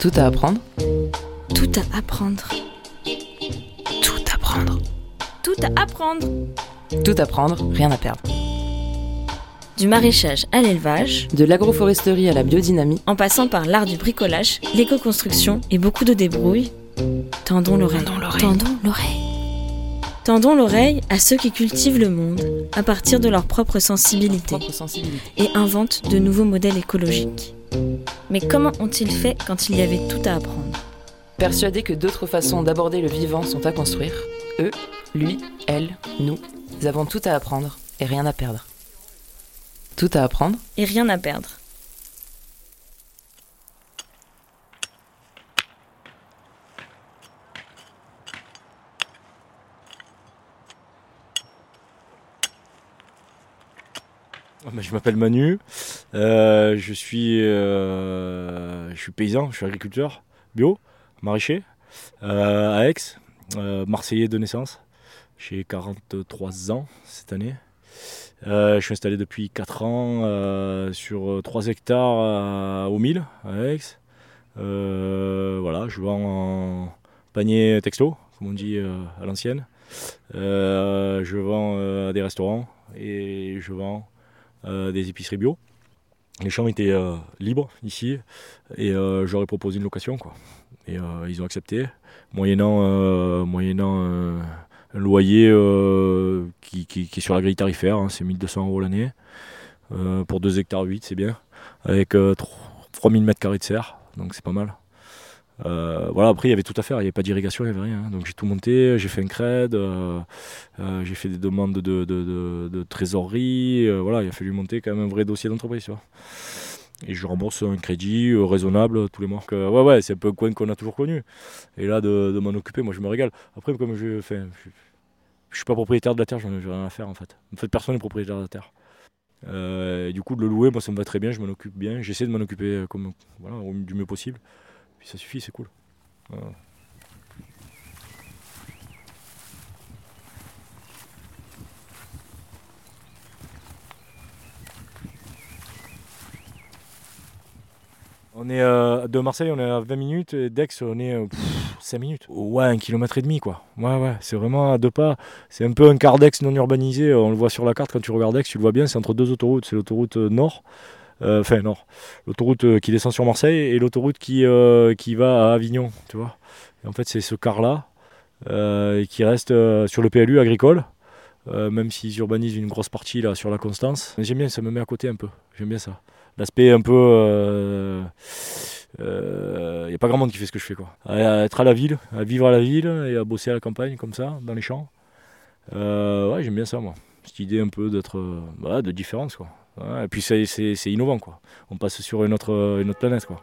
Tout à apprendre Tout à apprendre. Tout apprendre Tout à apprendre. Tout apprendre, rien à perdre. Du maraîchage à l'élevage, De l'agroforesterie à la biodynamie, en passant par l'art du bricolage, l'éco-construction et beaucoup de débrouille, tendons l'oreille. Tendons l'oreille. Tendons l'oreille. Tendons l'oreille à ceux qui cultivent le monde à partir de leur propre sensibilité. et inventent de nouveaux modèles écologiques. Mais comment ont-ils fait quand il y avait tout à apprendre Persuadés que d'autres façons d'aborder le vivant sont à construire, eux, lui, elle, nous, avons tout à apprendre et rien à perdre. Tout à apprendre Et rien à perdre. Ah bah, Je m'appelle Manu, euh, je, suis, euh, je suis paysan, je suis agriculteur bio, maraîcher, euh, à Aix, marseillais de naissance. J'ai 43 ans cette année. Je suis installé depuis 4 ans sur 3 hectares au 1000 à Aix. Voilà, je vends en panier texto, comme on dit à l'ancienne. Je vends à des restaurants et je vends des épiceries bio. Les champs étaient euh, libres ici et euh, ai proposé une location. Quoi. Et euh, ils ont accepté, moyennant, moyennant un loyer qui, qui- est sur la grille tarifaire, hein, c'est 1200 euros l'année. Pour 2 hectares 8, c'est bien. Avec euh, 3000 mètres carrés de serre, donc c'est pas mal. Euh, voilà, après il y avait tout à faire, il n'y avait pas d'irrigation, il n'y avait rien. Donc j'ai tout monté, j'ai fait un cred, euh, euh, j'ai fait des demandes de, de- de- trésorerie. voilà, il a fallu monter quand même un vrai dossier d'entreprise. Et je rembourse un crédit raisonnable tous les mois. Ouais, ouais, c'est un peu un coin qu'on a toujours connu. Et là, de, de m'en occuper, moi je me régale. Après, comme je fais. Je, je suis pas propriétaire de la terre, j'en ai j'ai rien à faire en fait. En fait, personne n'est propriétaire de la terre. Du coup, de le louer, moi ça me va très bien, je m'en occupe bien. J'essaie de m'en occuper comme, voilà, du mieux possible. Puis ça suffit, c'est cool. On est euh, de Marseille, on est à 20 minutes, et d'Aix, on est euh, pff, 5 minutes. Ouais, un kilomètre et demi, quoi. Ouais, ouais, c'est vraiment à deux pas. C'est un peu un quart d'Aix non urbanisé. On le voit sur la carte quand tu regardes Aix, tu le vois bien, c'est entre deux autoroutes. C'est l'autoroute euh, nord, enfin nord, l'autoroute euh, qui descend sur Marseille et l'autoroute qui, euh, qui va à Avignon, tu vois. Et en fait, c'est ce quart-là euh, qui reste euh, sur le PLU agricole. euh, même s'ils urbanisent une grosse partie là sur la Constance. J'aime bien, ça me met à côté un peu. J'aime bien ça l'aspect un peu. Il n'y a pas grand monde qui fait ce que je fais. Quoi. À, être à la ville, à vivre à la ville et à bosser à la campagne comme ça, dans les champs. Euh, ouais, j'aime bien ça, moi. Cette idée un peu d'être. euh, voilà, de différence, quoi. Et puis c'est, innovant, quoi. On passe sur une autre, planète, quoi.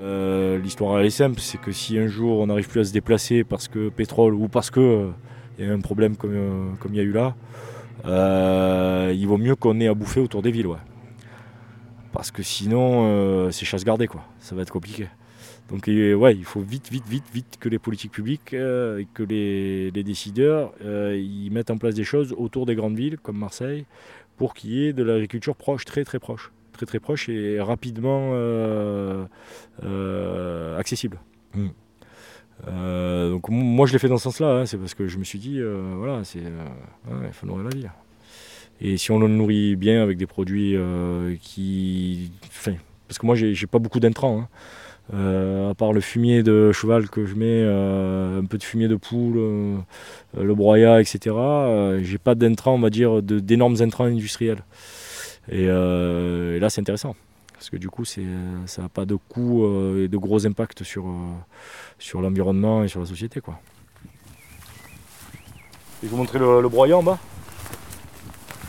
Euh, L'histoire elle est simple, c'est que si un jour on n'arrive plus à se déplacer parce que pétrole ou parce que euh, il y a un problème comme, euh, il y a eu là, il vaut mieux qu'on ait à bouffer autour des villes. Parce que sinon, c'est chasse gardée, quoi. Ça va être compliqué. Donc, ouais, il faut vite, vite, vite, vite que les politiques publiques euh, et que les, les décideurs euh, ils mettent en place des choses autour des grandes villes, comme Marseille, pour qu'il y ait de l'agriculture proche, très, très proche. Très, très proche et rapidement euh, euh, accessible. Mm. Euh, donc moi je l'ai fait dans ce sens-là, hein, c'est parce que je me suis dit, voilà, c'est, ouais, il faut nourrir la ville. Et si on le nourrit bien avec des produits qui, enfin, parce que moi j'ai j'ai pas beaucoup d'intrants, hein. Euh, à part le fumier de cheval que je mets, euh, un peu de fumier de poule, euh, le broyat, etc. euh, j'ai pas d'intrants, on va dire, d'énormes intrants industriels. Et, euh, et là c'est intéressant parce que du coup c'est, ça n'a pas de coût euh, et de gros impacts sur, euh, sur l'environnement et sur la société. Quoi. Je vais vous montrer le, le broyat en bas.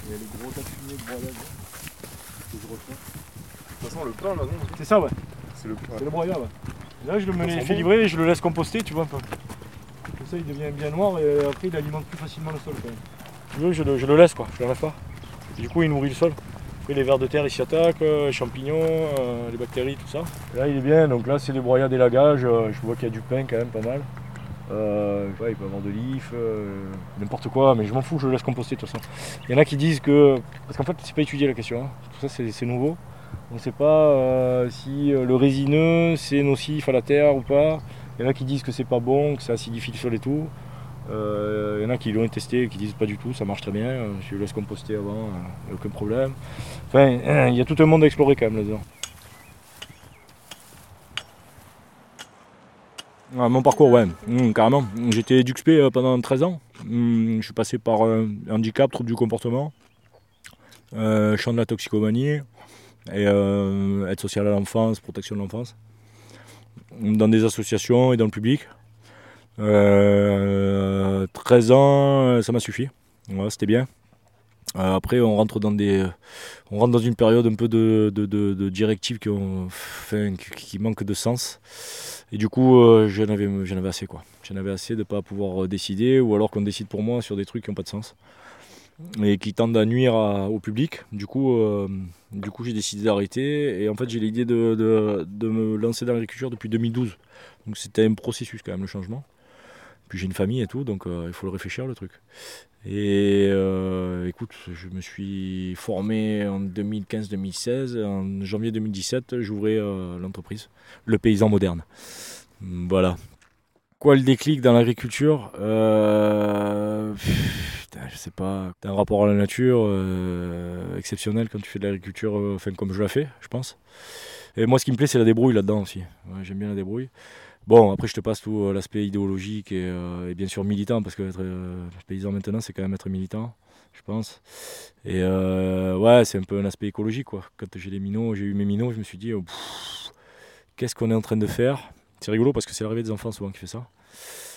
Il y a les gros tas de fumier de broyat que je reçois. De toute façon, le pain là, non? C'est ça, ouais. C'est le C'est le broyat, ouais. Là, je le mets, livrer et je le laisse composter, tu vois un peu. Comme ça, il devient bien noir et après, il alimente plus facilement le sol quand même. Tu veux, je le, je le laisse, quoi. Je le lâche pas. Et du coup, il nourrit le sol. Après, les vers de terre, ils s'y attaquent, euh, les champignons, euh, les bactéries, tout ça. Et là, il est bien. Donc là, c'est des broyats d'élagage. euh, je vois qu'il y a du pain quand même, pas mal. Euh, ouais, il peut avoir de l'if, euh, n'importe quoi, mais je m'en fous, je le laisse composter de toute façon. Il y en a qui disent que. Parce qu'en fait, c'est pas étudié la question. hein. tout ça c'est nouveau. On ne sait pas si le résineux c'est nocif à la terre ou pas. Il y en a qui disent que c'est pas bon, que c'est acidifié sur les tout. Il y en a qui l'ont testé et qui disent pas du tout, ça marche très bien. Je laisse composter avant, aucun problème. Enfin, il y a tout un monde à explorer quand même là-dedans. Ah, mon parcours, ouais, mmh, carrément. J'étais d'UXP euh, pendant 13 ans. Mmh, je suis passé par euh, handicap, trouble du comportement, euh, champ de la toxicomanie et aide sociale à l'enfance, protection de l'enfance, dans des associations et dans le public. 13 ans, ça m'a suffi. C'était bien. après, on rentre dans des, on rentre dans une période un peu de, de, directives qui, manquent de sens. Et du coup, euh, j'en avais, assez quoi. J'en avais assez de ne pas pouvoir euh, décider, ou alors qu'on décide pour moi sur des trucs qui n'ont pas de sens et qui tendent à nuire au public. Du coup, euh, coup j'ai décidé d'arrêter. Et en fait, j'ai l'idée de, me lancer dans l'agriculture depuis 2012. Donc c'était un processus quand même, le changement. Puis j'ai une famille et tout, donc il faut le réfléchir le truc. Et écoute, je me suis formé en 2015-2016. En janvier 2017, j'ouvrais l'entreprise, le paysan moderne. Voilà. Quoi le déclic dans l'agriculture? Euh, Je sais pas. T'as un rapport à la nature euh, exceptionnel quand tu fais de l'agriculture, euh, comme je la fais, je pense. Et moi, ce qui me plaît, c'est la débrouille là-dedans aussi. J'aime bien la débrouille. Bon, après, je te passe tout l'aspect idéologique et, bien sûr militant, parce que être paysan maintenant, c'est quand même être militant, je pense. Et ouais, c'est un peu un aspect écologique, quoi. Quand j'ai les minots, j'ai eu mes minots, je me suis dit, oh, qu'est-ce qu'on est en train de faire? C'est rigolo parce que c'est l'arrivée des enfants souvent qui fait ça.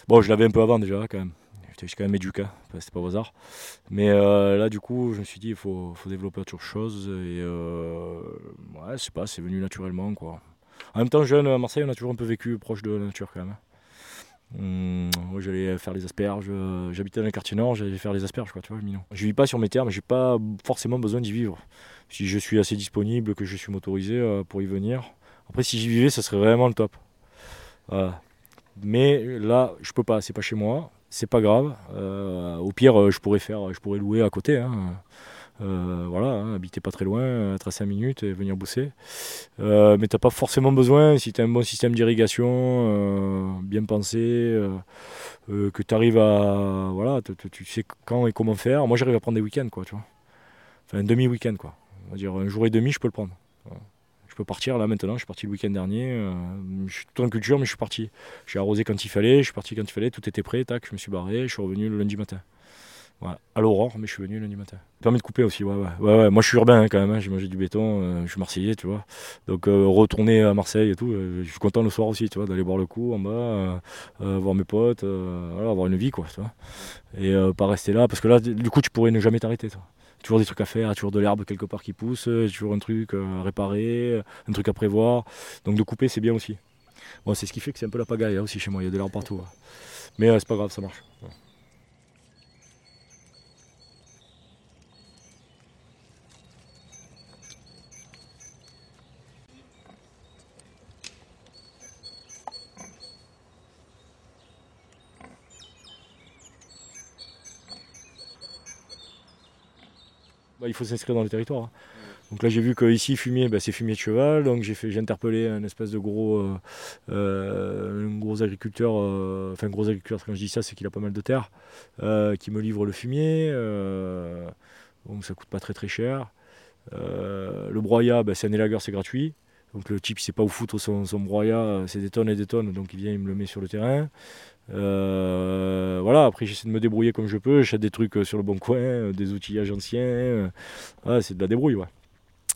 Bon, je l'avais un peu avant déjà quand même. J'étais quand même éduqué, c'était pas au hasard. Mais euh, là, du coup, je me suis dit, il faut, développer autre chose. Et euh, ouais, sais pas, c'est venu naturellement quoi. En même temps, jeune à Marseille, on a toujours un peu vécu proche de la nature quand même. Hum, j'allais faire les asperges. J'habitais dans le quartier nord, j'allais faire les asperges, quoi, tu vois, mignon. Je vis pas sur mes terres, mais j'ai pas forcément besoin d'y vivre. Si je suis assez disponible, que je suis motorisé euh, pour y venir. Après, si j'y vivais, ça serait vraiment le top. Mais là, je peux pas, c'est pas chez moi, c'est pas grave. Euh, au pire, je pourrais faire, je pourrais louer à côté. Hein. Euh, voilà, hein, habiter pas très loin, être à 5 minutes et venir bosser. Euh, mais tu n'as pas forcément besoin, si tu as un bon système d'irrigation, bien pensé, que tu arrives à. Voilà, tu sais quand et comment faire. Moi, j'arrive à prendre des week-ends, quoi, tu vois. Enfin, un demi-week-end, quoi. On va dire un jour et demi, je peux le prendre je peux partir là maintenant. Je suis parti le week-end dernier. Euh, je suis tout en culture, mais je suis parti. J'ai arrosé quand il fallait, je suis parti quand il fallait, tout était prêt, tac, je me suis barré, je suis revenu le lundi matin. À l'aurore, mais je suis venu lundi matin. Ça permet de couper aussi, ouais, ouais. ouais, Moi je suis urbain hein, quand même, hein. j'ai mangé du béton, euh, je suis marseillais, tu vois. Donc euh, retourner à Marseille et tout, je suis content le soir aussi, tu vois, d'aller boire le coup en bas, voir mes potes, avoir une vie, quoi, tu vois. Et pas rester là, parce que là, du coup, tu pourrais ne jamais t'arrêter, toi toujours des trucs à faire, toujours de l'herbe quelque part qui pousse, euh, toujours un truc euh, à réparer, euh, un truc à prévoir. Donc de couper, c'est bien aussi. Bon, c'est ce qui fait que c'est un peu la pagaille hein, aussi chez moi, il y a de l'herbe partout. Mais c'est pas grave, ça marche. Bah, il faut s'inscrire dans le territoire. Hein. Donc là j'ai vu qu'ici fumier, bah, c'est fumier de cheval, donc j'ai interpellé un espèce de gros, euh, euh, gros agriculteur, euh, enfin gros agriculteur quand je dis ça c'est qu'il a pas mal de terre, qui me livre le fumier, donc ça coûte pas très très cher. le broyat, bah, c'est un élagueur, c'est gratuit. Donc le type il sait pas où foutre son, son broyat, c'est des tonnes et des tonnes, donc il vient, il me le met sur le terrain. Euh, voilà, après j'essaie de me débrouiller comme je peux, j'achète des trucs euh, sur le bon coin, euh, des outillages anciens, c'est de la débrouille.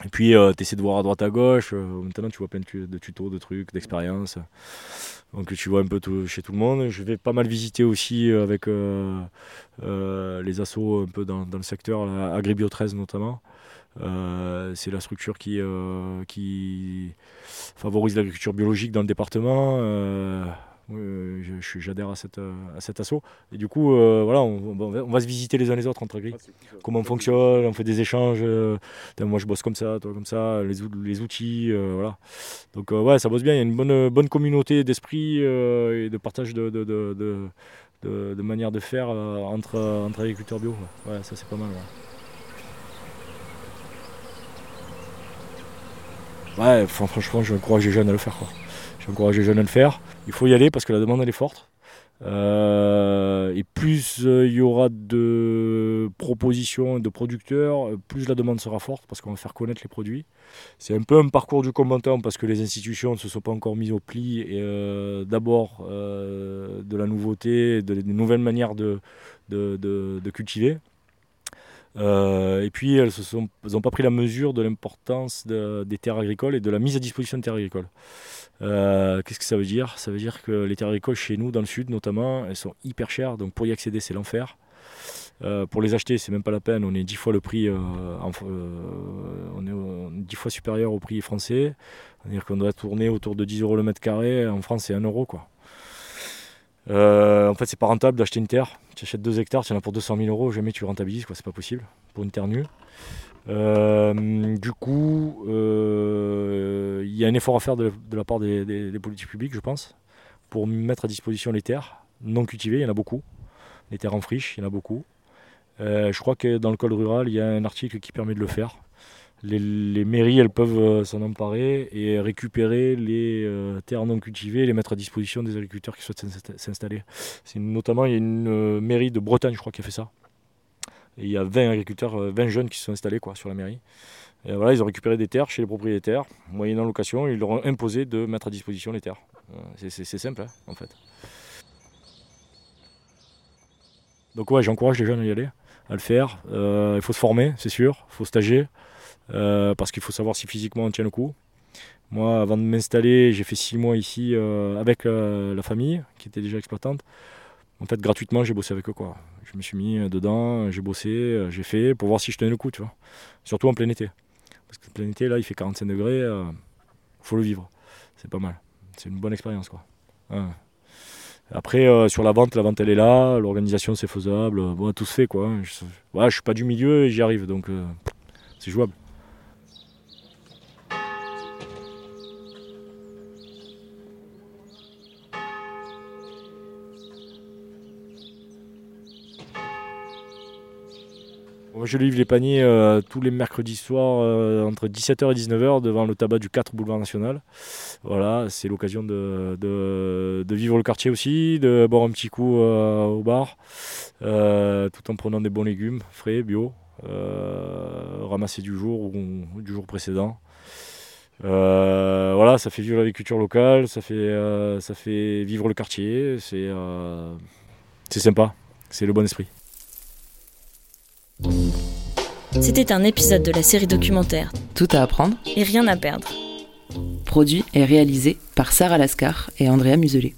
Et puis tu essaies de voir à droite à gauche, maintenant tu vois plein de tutos, de trucs, d'expériences. Donc tu vois un peu tout, chez tout le monde. Je vais pas mal visiter aussi avec les assos un peu dans, le secteur, Agribio 13 notamment. c'est la structure qui favorise l'agriculture biologique dans le département j'adhère à, cette, à cet assaut. Et du coup, euh, voilà, on, va se visiter les uns les autres entre agri. Ah, Comment on fonctionne, on fait des échanges. Euh, moi, je bosse comme ça, toi comme ça, les, les outils, euh, voilà. Donc, ouais, ça bosse bien. Il y a une bonne, bonne communauté d'esprit et de partage de, de, de, de, manière de faire entre, entre agriculteurs bio. Ouais, ça, c'est pas mal. ouais, franchement, j'encourage les jeunes à le faire. J'encourage les jeunes à le faire. Il faut y aller parce que la demande est forte. Euh, et plus euh, il y aura de propositions de producteurs, plus la demande sera forte parce qu'on va faire connaître les produits. C'est un peu un parcours du combattant parce que les institutions ne se sont pas encore mises au pli. Et euh, d'abord de la nouveauté, de, des nouvelles manières de, de, cultiver. et puis elles n'ont pas pris la mesure de l'importance des terres agricoles et de la mise à disposition de terres agricoles. Euh, qu'est-ce que ça veut dire? Ça veut dire que les terres agricoles chez nous, dans le sud notamment, elles sont hyper chères. Donc pour y accéder, c'est l'enfer. Euh, pour les acheter, c'est même pas la peine. On est dix fois le prix, euh, on est dix fois supérieur au prix français. C'est-à-dire qu'on doit tourner autour de 10 euros le mètre carré. En France, c'est 1 euro quoi. en fait, c'est pas rentable d'acheter une terre. Tu achètes 2 hectares, tu en as pour 200 000 euros, jamais tu rentabilises, quoi. C'est pas possible pour une terre nue. Du coup, il y a un effort à faire de, la part des, politiques publiques, je pense, pour mettre à disposition les terres non cultivées. Il y en a beaucoup. Les terres en friche, il y en a beaucoup. Euh, je crois que dans le code rural, il y a un article qui permet de le faire. Les, mairies, elles peuvent euh, s'en emparer et récupérer les euh, terres non cultivées et les mettre à disposition des agriculteurs qui souhaitent s'installer. Notamment, il y a une mairie de Bretagne, je crois, qui a fait ça. Et il y a 20 agriculteurs, 20 jeunes qui se sont installés quoi, sur la mairie voilà, ils ont récupéré des terres chez les propriétaires, moyennant location, ils leur ont imposé de mettre à disposition les terres. Euh, c'est simple, hein, en fait. Donc ouais, j'encourage les jeunes à y aller, à le faire. Euh, il faut se former, c'est sûr, il faut stager, euh, parce qu'il faut savoir si physiquement on tient le coup. Moi, avant de m'installer, j'ai fait six mois ici avec la famille, qui était déjà exploitante. En fait, gratuitement, j'ai bossé avec eux. Quoi. Je me suis mis dedans, j'ai bossé, j'ai fait pour voir si je tenais le coup, tu vois. Surtout en plein été. Parce que plein été, là, il fait 45 degrés, euh, faut le vivre. C'est pas mal. C'est une bonne expérience, quoi. Après, euh, sur la vente, la vente, elle est là, l'organisation, c'est faisable. Bon, tout se fait, quoi. Je, ne suis pas du milieu et j'y arrive, donc euh, c'est jouable. Je livre les paniers euh, tous les mercredis soirs euh, entre 17h et 19h devant le tabac du 4 boulevard national. Voilà, c'est l'occasion de, vivre le quartier aussi, de boire un petit coup euh, au bar, tout en prenant des bons légumes frais, bio, ramassés du jour ou du jour précédent. voilà, ça fait vivre l'agriculture locale, ça fait, ça fait vivre le quartier, c'est sympa, c'est le bon esprit. C'était un épisode de la série documentaire Tout à apprendre et rien à perdre. Produit et réalisé par Sarah Lascar et Andrea Muselet.